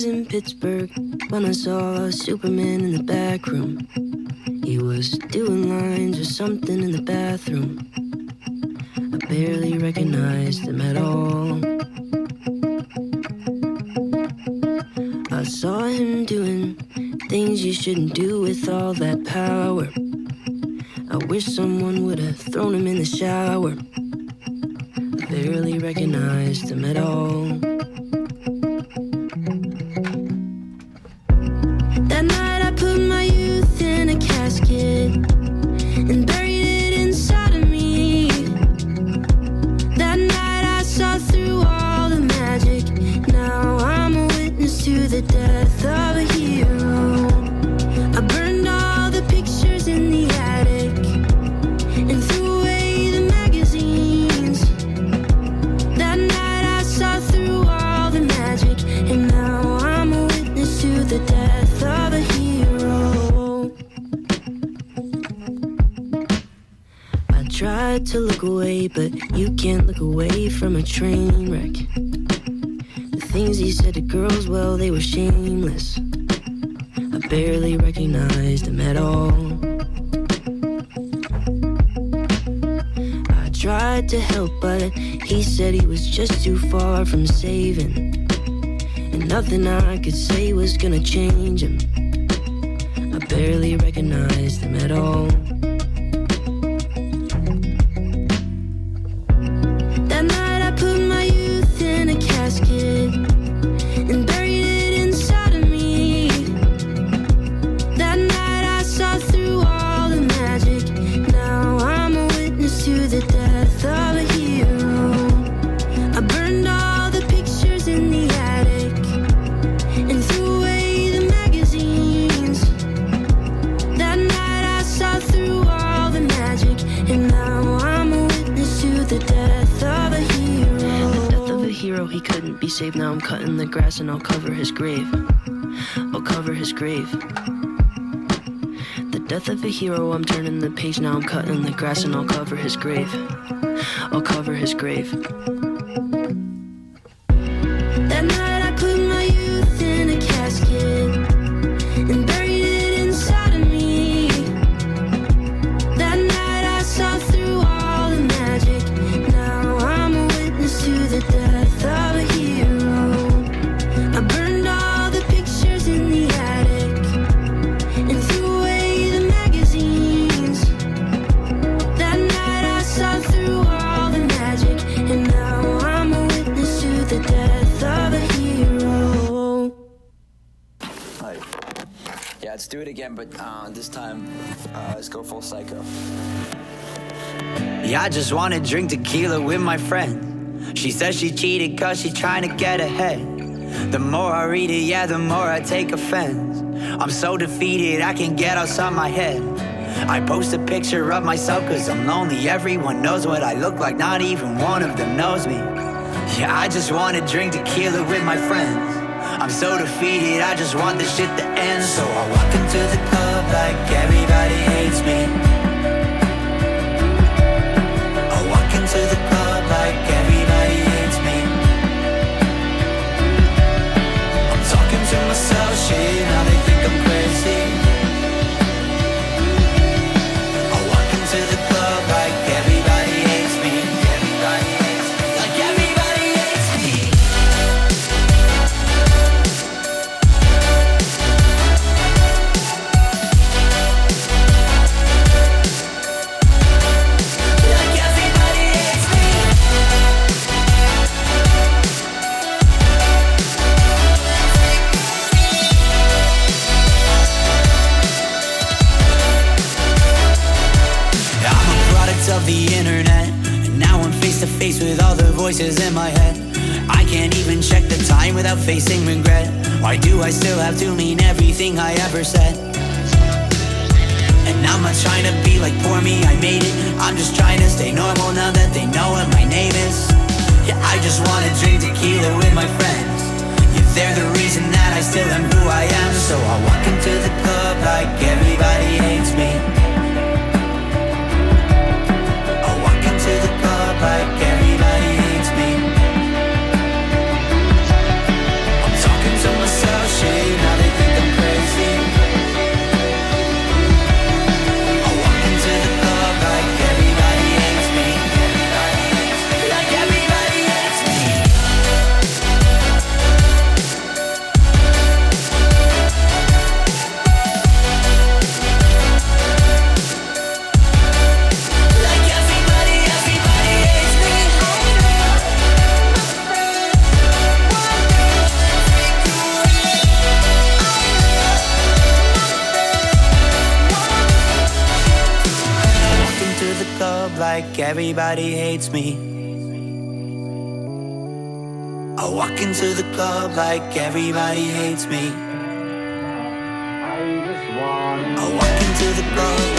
was in Pittsburgh when I saw Superman in the back room. He was doing lines or something in the bathroom. I barely recognized him at all. I saw him doing things you shouldn't do with all that power. I wish someone would have thrown him in the shower. I barely recognized him at all. To look away, but you can't look away from a train wreck. Things he said to girls, well, they were shameless. I barely recognized him at all. I tried to help, but he said he was just too far from saving. And nothing I could say was gonna change him. I barely recognized him at all. I'll cover his grave. I'll cover his grave. The death of a hero, I'm turning the page. Now I'm cutting the grass and I'll cover his grave. I'll cover his grave. Yeah, I just wanna drink tequila with my friend. She says she cheated cause she trying to get ahead. The more I read it, yeah, the more I take offense. I'm so defeated, I can't get outside my head. I post a picture of myself cause I'm lonely. Everyone knows what I look like, not even one of them knows me. Yeah, I just wanna drink tequila with my friends. I'm so defeated, I just want this shit to end. So I walk into the club like everybody hates me. to the club like everybody hates me I'm talking to myself, shit, now they think I'm crazy like everybody hates me. I walk into the club like everybody hates me. I walk into the club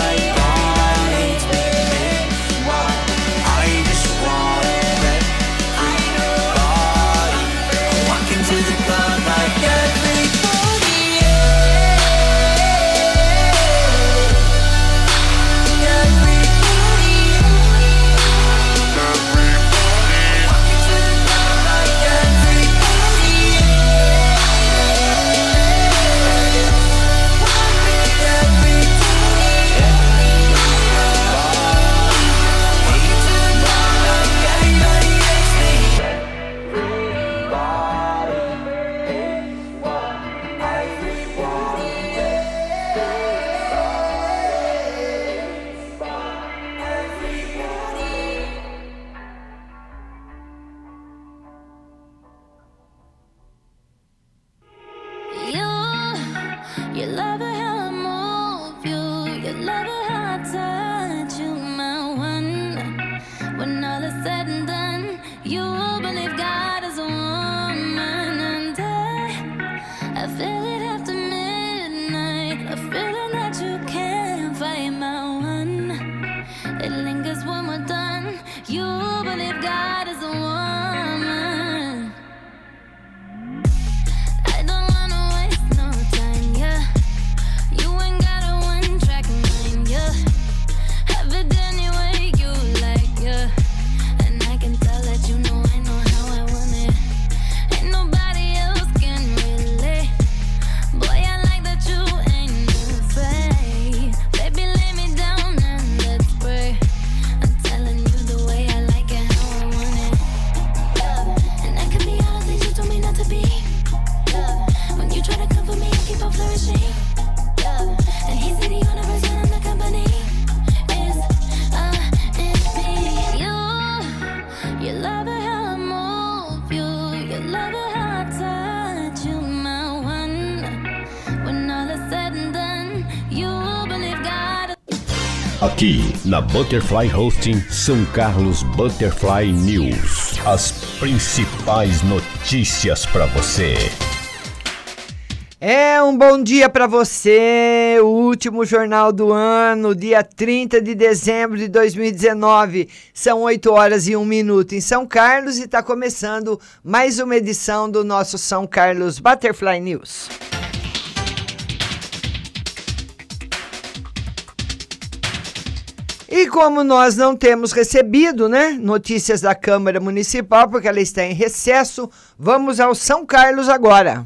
Aqui na Butterfly Hosting São Carlos Butterfly News. As principais notícias para você. É um bom dia para você, o último jornal do ano, dia 30 de dezembro de 2019. São 8 horas e 1 minuto em São Carlos e está começando mais uma edição do nosso São Carlos Butterfly News. E como nós não temos recebido, né, notícias da Câmara Municipal, porque ela está em recesso, vamos ao São Carlos agora.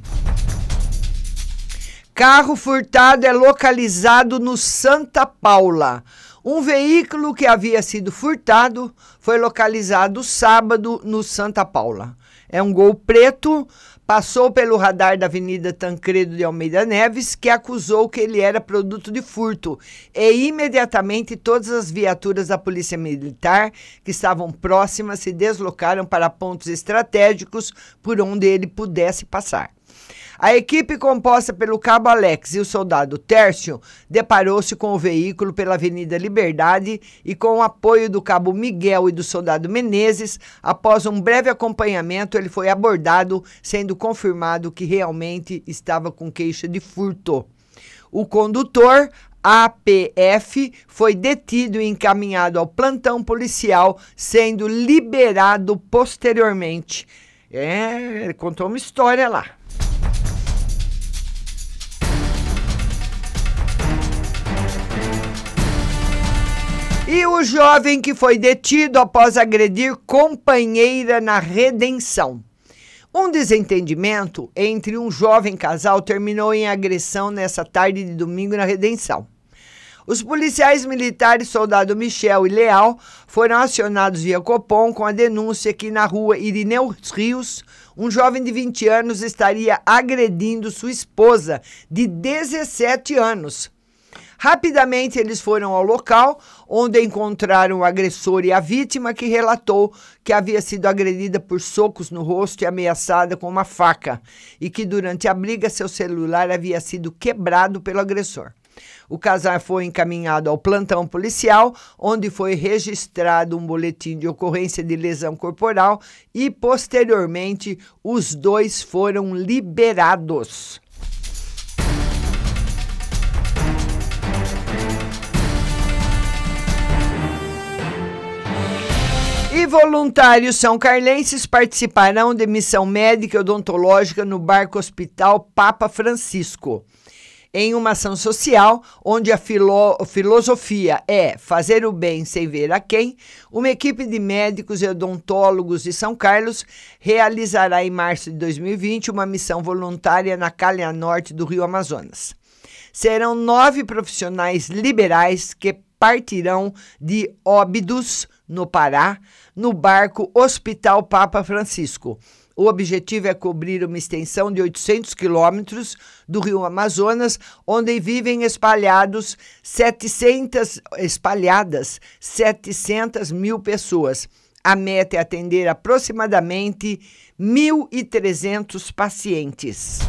Carro furtado é localizado no Santa Paula. Um veículo que havia sido furtado foi localizado sábado no Santa Paula. É um gol preto, passou pelo radar da Avenida Tancredo de Almeida Neves, que acusou que ele era produto de furto. E imediatamente todas as viaturas da Polícia Militar que estavam próximas se deslocaram para pontos estratégicos por onde ele pudesse passar. A equipe composta pelo cabo Alex e o soldado Tércio deparou-se com o veículo pela Avenida Liberdade e, com o apoio do cabo Miguel e do soldado Menezes, após um breve acompanhamento, ele foi abordado, sendo confirmado que realmente estava com queixa de furto. O condutor, APF, foi detido e encaminhado ao plantão policial, sendo liberado posteriormente. É, ele contou uma história lá. E o jovem que foi detido após agredir companheira na redenção. Um desentendimento entre um jovem casal terminou em agressão nessa tarde de domingo na redenção. Os policiais militares Soldado Michel e Leal foram acionados via Copom com a denúncia que na rua Irineu Rios, um jovem de 20 anos estaria agredindo sua esposa de 17 anos. Rapidamente eles foram ao local, onde encontraram o agressor e a vítima, que relatou que havia sido agredida por socos no rosto e ameaçada com uma faca, e que durante a briga seu celular havia sido quebrado pelo agressor. O casal foi encaminhado ao plantão policial, onde foi registrado um boletim de ocorrência de lesão corporal e, posteriormente, os dois foram liberados. Voluntários são carlenses participarão de missão médica e odontológica no barco Hospital Papa Francisco. Em uma ação social, onde a filo filosofia é fazer o bem sem ver a quem, uma equipe de médicos e odontólogos de São Carlos realizará em março de 2020 uma missão voluntária na calha norte do Rio Amazonas. Serão nove profissionais liberais que partirão de Óbidos, no Pará, no barco Hospital Papa Francisco. O objetivo é cobrir uma extensão de 800 quilômetros do rio Amazonas, onde vivem espalhados 700, espalhadas 700 mil pessoas. A meta é atender aproximadamente 1.300 pacientes.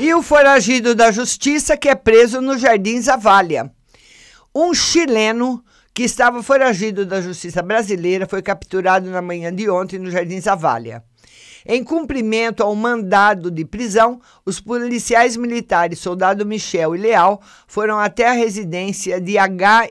E o foragido da justiça que é preso no Jardim Zavalha. Um chileno que estava foragido da justiça brasileira foi capturado na manhã de ontem no Jardim Zavalha. Em cumprimento ao mandado de prisão, os policiais militares Soldado Michel e Leal foram até a residência de HY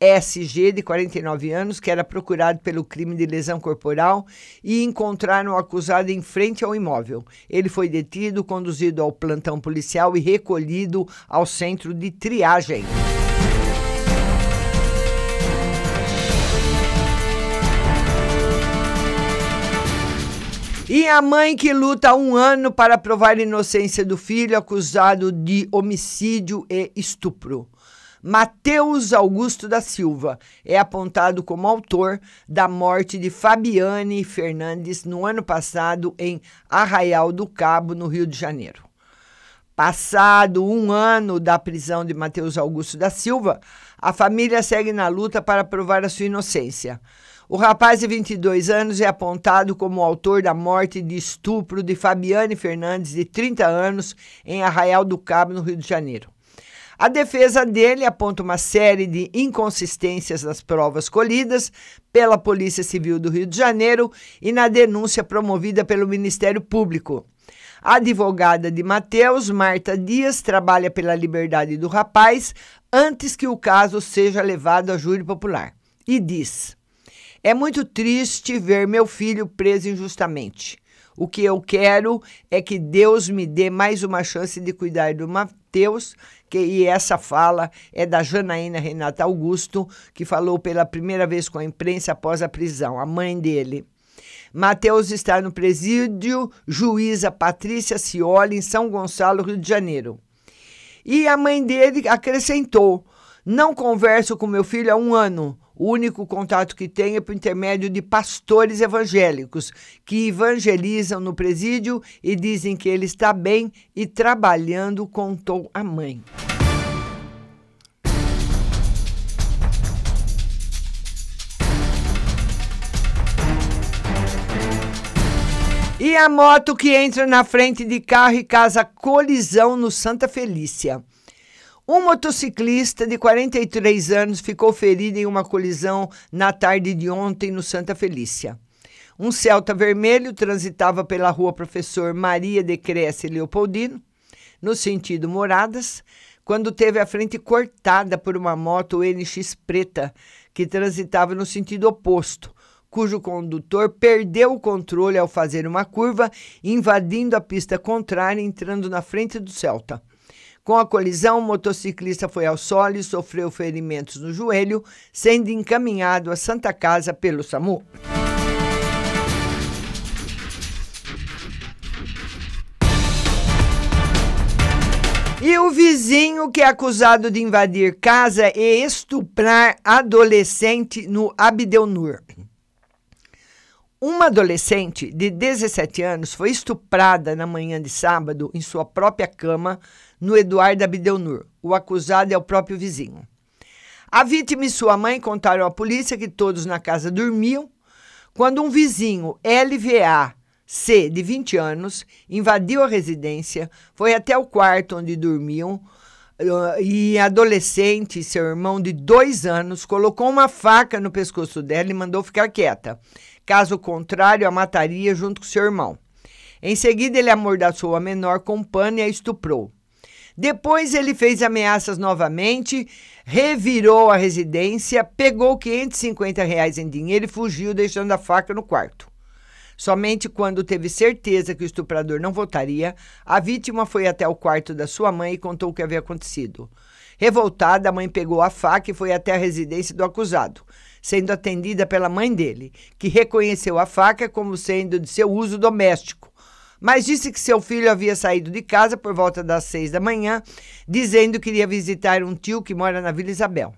SG, de 49 anos, que era procurado pelo crime de lesão corporal, e encontraram o acusado em frente ao imóvel. Ele foi detido, conduzido ao plantão policial e recolhido ao centro de triagem. E a mãe que luta um ano para provar a inocência do filho acusado de homicídio e estupro. Mateus Augusto da Silva é apontado como autor da morte de Fabiane Fernandes no ano passado em Arraial do Cabo, no Rio de Janeiro. Passado um ano da prisão de Mateus Augusto da Silva, a família segue na luta para provar a sua inocência. O rapaz de 22 anos é apontado como autor da morte de estupro de Fabiane Fernandes, de 30 anos, em Arraial do Cabo, no Rio de Janeiro. A defesa dele aponta uma série de inconsistências nas provas colhidas pela Polícia Civil do Rio de Janeiro e na denúncia promovida pelo Ministério Público. A advogada de Mateus, Marta Dias, trabalha pela liberdade do rapaz antes que o caso seja levado a júri popular. E diz: É muito triste ver meu filho preso injustamente. O que eu quero é que Deus me dê mais uma chance de cuidar do Mateus, que, e essa fala é da Janaína Renata Augusto, que falou pela primeira vez com a imprensa após a prisão, a mãe dele. Mateus está no presídio juíza Patrícia Cioli, em São Gonçalo, Rio de Janeiro. E a mãe dele acrescentou: Não converso com meu filho há um ano. O único contato que tem é por intermédio de pastores evangélicos que evangelizam no presídio e dizem que ele está bem e trabalhando, contou a mãe. E a moto que entra na frente de carro e causa colisão no Santa Felícia. Um motociclista de 43 anos ficou ferido em uma colisão na tarde de ontem no Santa Felícia. Um Celta vermelho transitava pela rua Professor Maria de Cresce Leopoldino, no sentido Moradas, quando teve a frente cortada por uma moto NX preta que transitava no sentido oposto, cujo condutor perdeu o controle ao fazer uma curva, invadindo a pista contrária, entrando na frente do Celta. Com a colisão, o motociclista foi ao solo e sofreu ferimentos no joelho, sendo encaminhado à Santa Casa pelo SAMU. E o vizinho que é acusado de invadir casa e estuprar adolescente no Abdelnur. Uma adolescente de 17 anos foi estuprada na manhã de sábado em sua própria cama no Eduardo Abdelnur. O acusado é o próprio vizinho. A vítima e sua mãe contaram à polícia que todos na casa dormiam quando um vizinho LVA C, de 20 anos, invadiu a residência, foi até o quarto onde dormiam uh, e adolescente, seu irmão de dois anos, colocou uma faca no pescoço dela e mandou ficar quieta. Caso contrário, a mataria junto com seu irmão. Em seguida, ele amordaçou a menor com pano e a estuprou. Depois, ele fez ameaças novamente, revirou a residência, pegou 550 reais em dinheiro e fugiu, deixando a faca no quarto. Somente quando teve certeza que o estuprador não voltaria, a vítima foi até o quarto da sua mãe e contou o que havia acontecido. Revoltada, a mãe pegou a faca e foi até a residência do acusado, sendo atendida pela mãe dele, que reconheceu a faca como sendo de seu uso doméstico, mas disse que seu filho havia saído de casa por volta das seis da manhã, dizendo que iria visitar um tio que mora na Vila Isabel.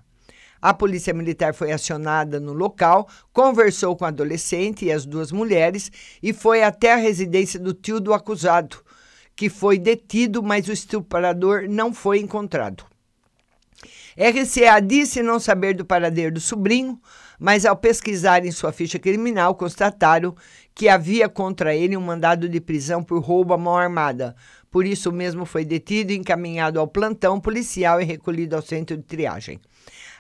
A polícia militar foi acionada no local, conversou com a adolescente e as duas mulheres e foi até a residência do tio do acusado, que foi detido, mas o estuprador não foi encontrado. RCA disse não saber do paradeiro do sobrinho, mas ao pesquisar em sua ficha criminal, constataram que havia contra ele um mandado de prisão por roubo à mão armada. Por isso mesmo foi detido, encaminhado ao plantão policial e recolhido ao centro de triagem.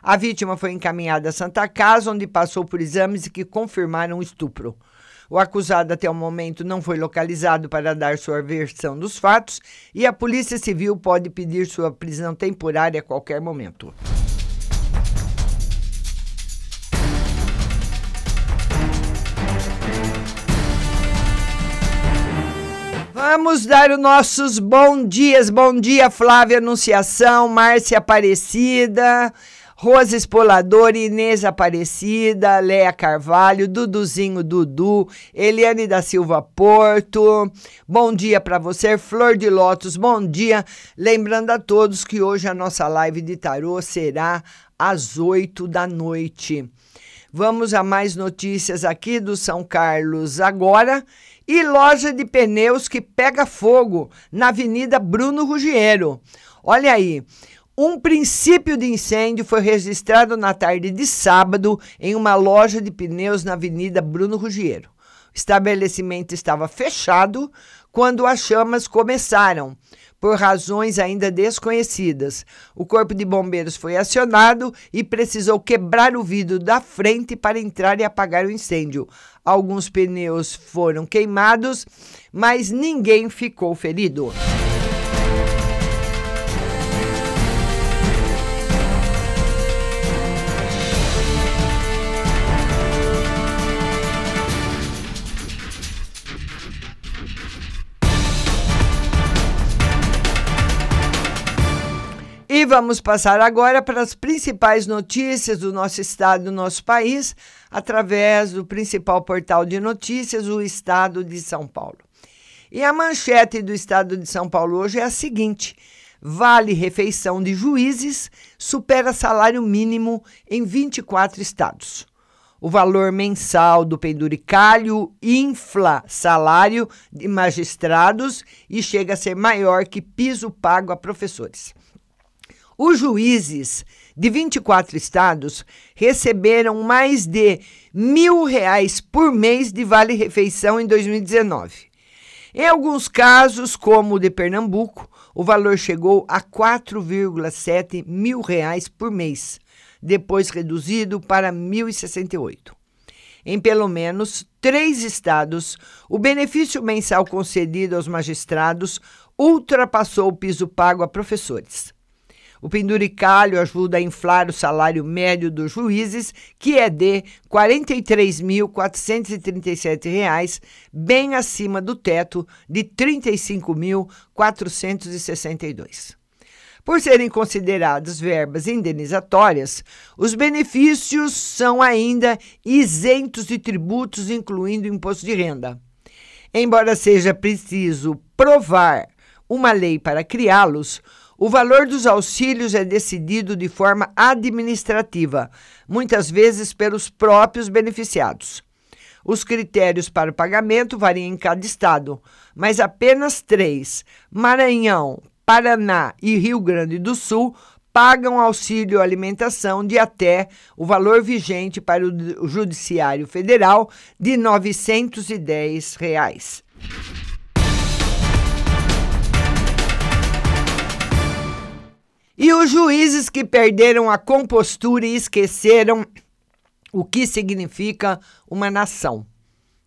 A vítima foi encaminhada à Santa Casa, onde passou por exames que confirmaram o estupro. O acusado até o momento não foi localizado para dar sua versão dos fatos e a Polícia Civil pode pedir sua prisão temporária a qualquer momento. Vamos dar os nossos bom dias. Bom dia, Flávia Anunciação, Márcia Aparecida. Rosa Espolador, Inês Aparecida, Léa Carvalho, Duduzinho Dudu, Eliane da Silva Porto. Bom dia para você, Flor de Lótus, bom dia. Lembrando a todos que hoje a nossa live de tarô será às 8 da noite. Vamos a mais notícias aqui do São Carlos agora. E loja de pneus que pega fogo na Avenida Bruno Ruggiero. Olha aí, um princípio de incêndio foi registrado na tarde de sábado em uma loja de pneus na Avenida Bruno Ruggiero. O estabelecimento estava fechado quando as chamas começaram, por razões ainda desconhecidas. O corpo de bombeiros foi acionado e precisou quebrar o vidro da frente para entrar e apagar o incêndio. Alguns pneus foram queimados, mas ninguém ficou ferido. Vamos passar agora para as principais notícias do nosso estado, do nosso país, através do principal portal de notícias, o Estado de São Paulo. E a manchete do Estado de São Paulo hoje é a seguinte: Vale refeição de juízes supera salário mínimo em 24 estados. O valor mensal do penduricalho infla salário de magistrados e chega a ser maior que piso pago a professores. Os juízes de 24 estados receberam mais de mil reais por mês de vale-refeição em 2019. Em alguns casos, como o de Pernambuco, o valor chegou a 4,7 mil reais por mês, depois reduzido para 1.068. Em pelo menos três estados, o benefício mensal concedido aos magistrados ultrapassou o piso pago a professores. O penduricalho ajuda a inflar o salário médio dos juízes, que é de R$ 43.437, bem acima do teto de R$ 35.462. Por serem consideradas verbas indenizatórias, os benefícios são ainda isentos de tributos, incluindo imposto de renda. Embora seja preciso provar uma lei para criá-los, o valor dos auxílios é decidido de forma administrativa, muitas vezes pelos próprios beneficiados. Os critérios para o pagamento variam em cada estado, mas apenas três Maranhão, Paraná e Rio Grande do Sul pagam auxílio alimentação de até o valor vigente para o Judiciário Federal de 910 reais. E os juízes que perderam a compostura e esqueceram o que significa uma nação.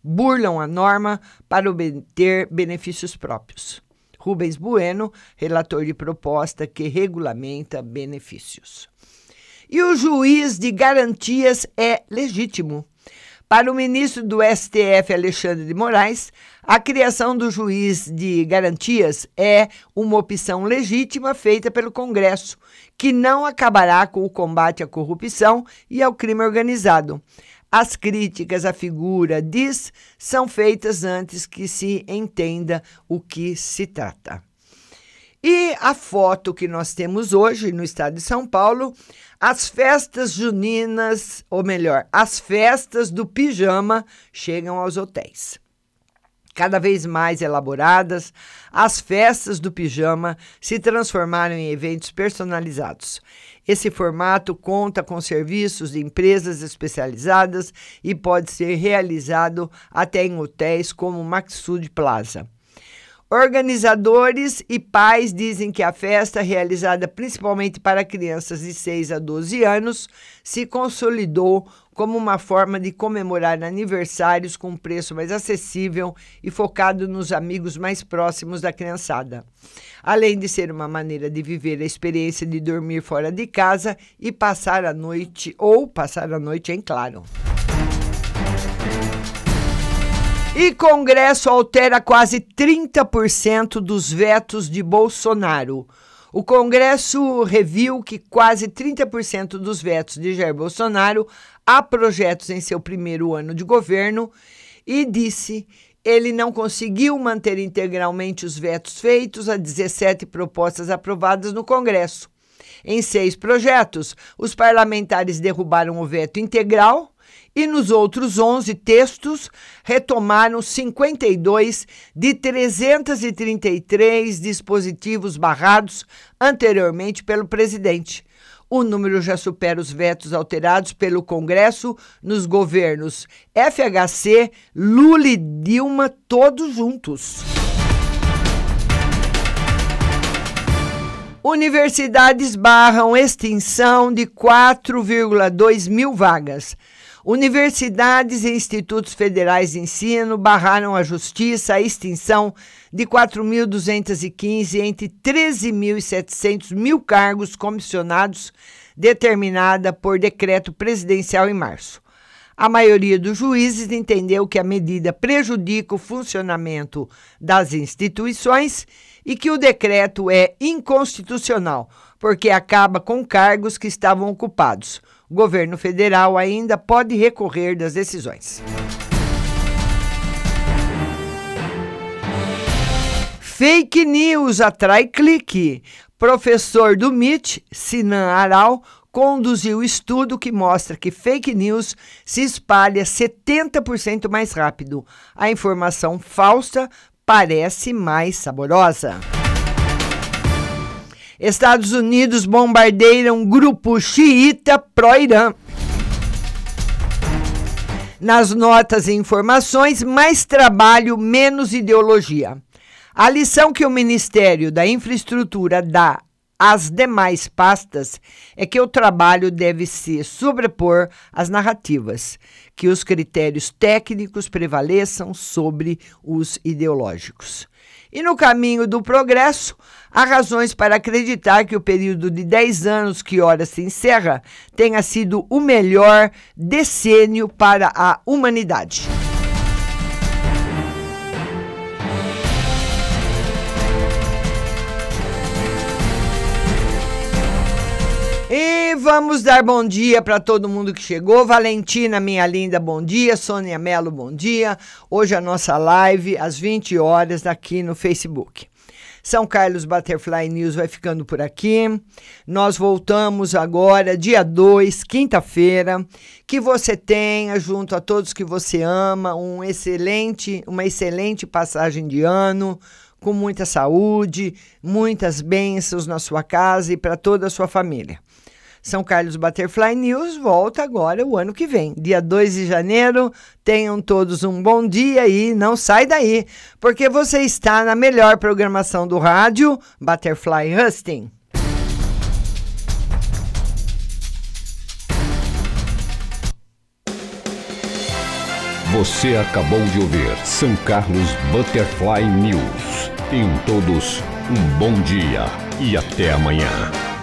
Burlam a norma para obter benefícios próprios. Rubens Bueno, relator de proposta que regulamenta benefícios. E o juiz de garantias é legítimo. Para o ministro do STF, Alexandre de Moraes, a criação do juiz de garantias é uma opção legítima feita pelo Congresso, que não acabará com o combate à corrupção e ao crime organizado. As críticas à figura diz são feitas antes que se entenda o que se trata. E a foto que nós temos hoje no estado de São Paulo, as festas juninas, ou melhor, as festas do pijama chegam aos hotéis. Cada vez mais elaboradas, as festas do pijama se transformaram em eventos personalizados. Esse formato conta com serviços de empresas especializadas e pode ser realizado até em hotéis como o Maxud Plaza. Organizadores e pais dizem que a festa, realizada principalmente para crianças de 6 a 12 anos, se consolidou como uma forma de comemorar aniversários com um preço mais acessível e focado nos amigos mais próximos da criançada. Além de ser uma maneira de viver a experiência de dormir fora de casa e passar a noite, ou passar a noite em claro. E Congresso altera quase 30% dos vetos de Bolsonaro. O Congresso reviu que quase 30% dos vetos de Jair Bolsonaro a projetos em seu primeiro ano de governo e disse ele não conseguiu manter integralmente os vetos feitos a 17 propostas aprovadas no Congresso. Em seis projetos, os parlamentares derrubaram o veto integral e nos outros 11 textos retomaram 52 de 333 dispositivos barrados anteriormente pelo presidente. O número já supera os vetos alterados pelo Congresso nos governos FHC, Lula e Dilma, todos juntos. Universidades barram extinção de 4,2 mil vagas. Universidades e institutos federais de ensino barraram a justiça a extinção de 4.215 entre 13.700 mil cargos comissionados, determinada por decreto presidencial em março. A maioria dos juízes entendeu que a medida prejudica o funcionamento das instituições e que o decreto é inconstitucional, porque acaba com cargos que estavam ocupados governo federal ainda pode recorrer das decisões. Fake news atrai clique. Professor do MIT, Sinan Aral, conduziu estudo que mostra que fake news se espalha 70% mais rápido. A informação falsa parece mais saborosa. Estados Unidos bombardeiam grupo xiita pró-Irã. Nas notas e informações, mais trabalho, menos ideologia. A lição que o Ministério da Infraestrutura dá às demais pastas é que o trabalho deve se sobrepor às narrativas, que os critérios técnicos prevaleçam sobre os ideológicos. E no caminho do progresso, há razões para acreditar que o período de 10 anos que ora se encerra tenha sido o melhor decênio para a humanidade. E vamos dar bom dia para todo mundo que chegou. Valentina, minha linda, bom dia. Sônia Melo, bom dia. Hoje a nossa live às 20 horas aqui no Facebook. São Carlos Butterfly News vai ficando por aqui. Nós voltamos agora, dia 2, quinta-feira. Que você tenha, junto a todos que você ama, um excelente, uma excelente passagem de ano com muita saúde, muitas bênçãos na sua casa e para toda a sua família. São Carlos Butterfly News volta agora o ano que vem, dia 2 de janeiro. Tenham todos um bom dia e não sai daí, porque você está na melhor programação do rádio, Butterfly Husting. Você acabou de ouvir São Carlos Butterfly News. Tenham todos um bom dia e até amanhã.